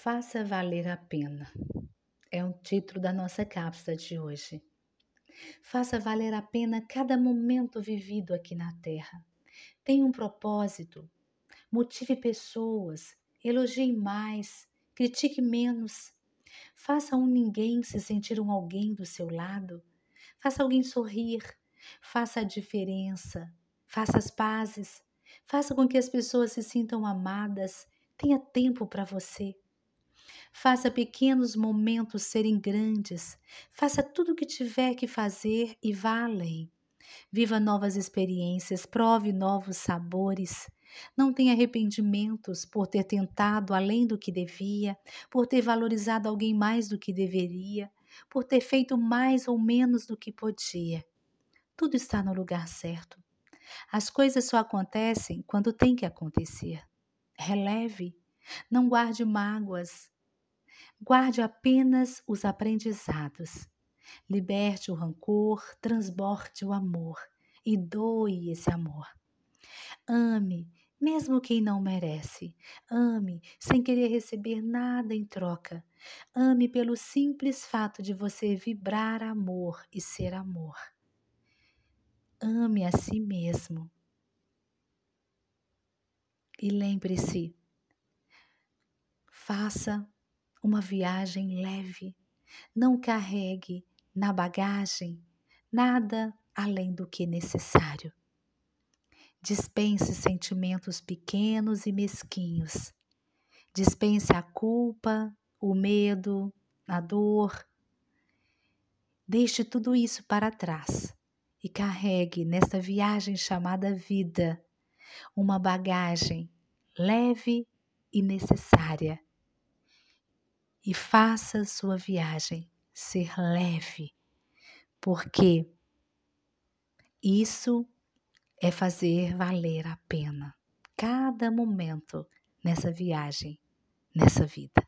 Faça valer a pena. É o título da nossa cápsula de hoje. Faça valer a pena cada momento vivido aqui na Terra. Tenha um propósito. Motive pessoas. Elogie mais. Critique menos. Faça um ninguém se sentir um alguém do seu lado. Faça alguém sorrir. Faça a diferença. Faça as pazes. Faça com que as pessoas se sintam amadas. Tenha tempo para você. Faça pequenos momentos serem grandes. Faça tudo o que tiver que fazer e vá além. Viva novas experiências, prove novos sabores. Não tenha arrependimentos por ter tentado além do que devia, por ter valorizado alguém mais do que deveria, por ter feito mais ou menos do que podia. Tudo está no lugar certo. As coisas só acontecem quando tem que acontecer. Releve, não guarde mágoas, Guarde apenas os aprendizados. Liberte o rancor, transborde o amor e doe esse amor. Ame, mesmo quem não merece. Ame sem querer receber nada em troca. Ame pelo simples fato de você vibrar amor e ser amor. Ame a si mesmo. E lembre-se, faça uma viagem leve. Não carregue na bagagem nada além do que necessário. Dispense sentimentos pequenos e mesquinhos. Dispense a culpa, o medo, a dor. Deixe tudo isso para trás e carregue nesta viagem chamada vida uma bagagem leve e necessária e faça sua viagem ser leve, porque isso é fazer valer a pena cada momento nessa viagem, nessa vida.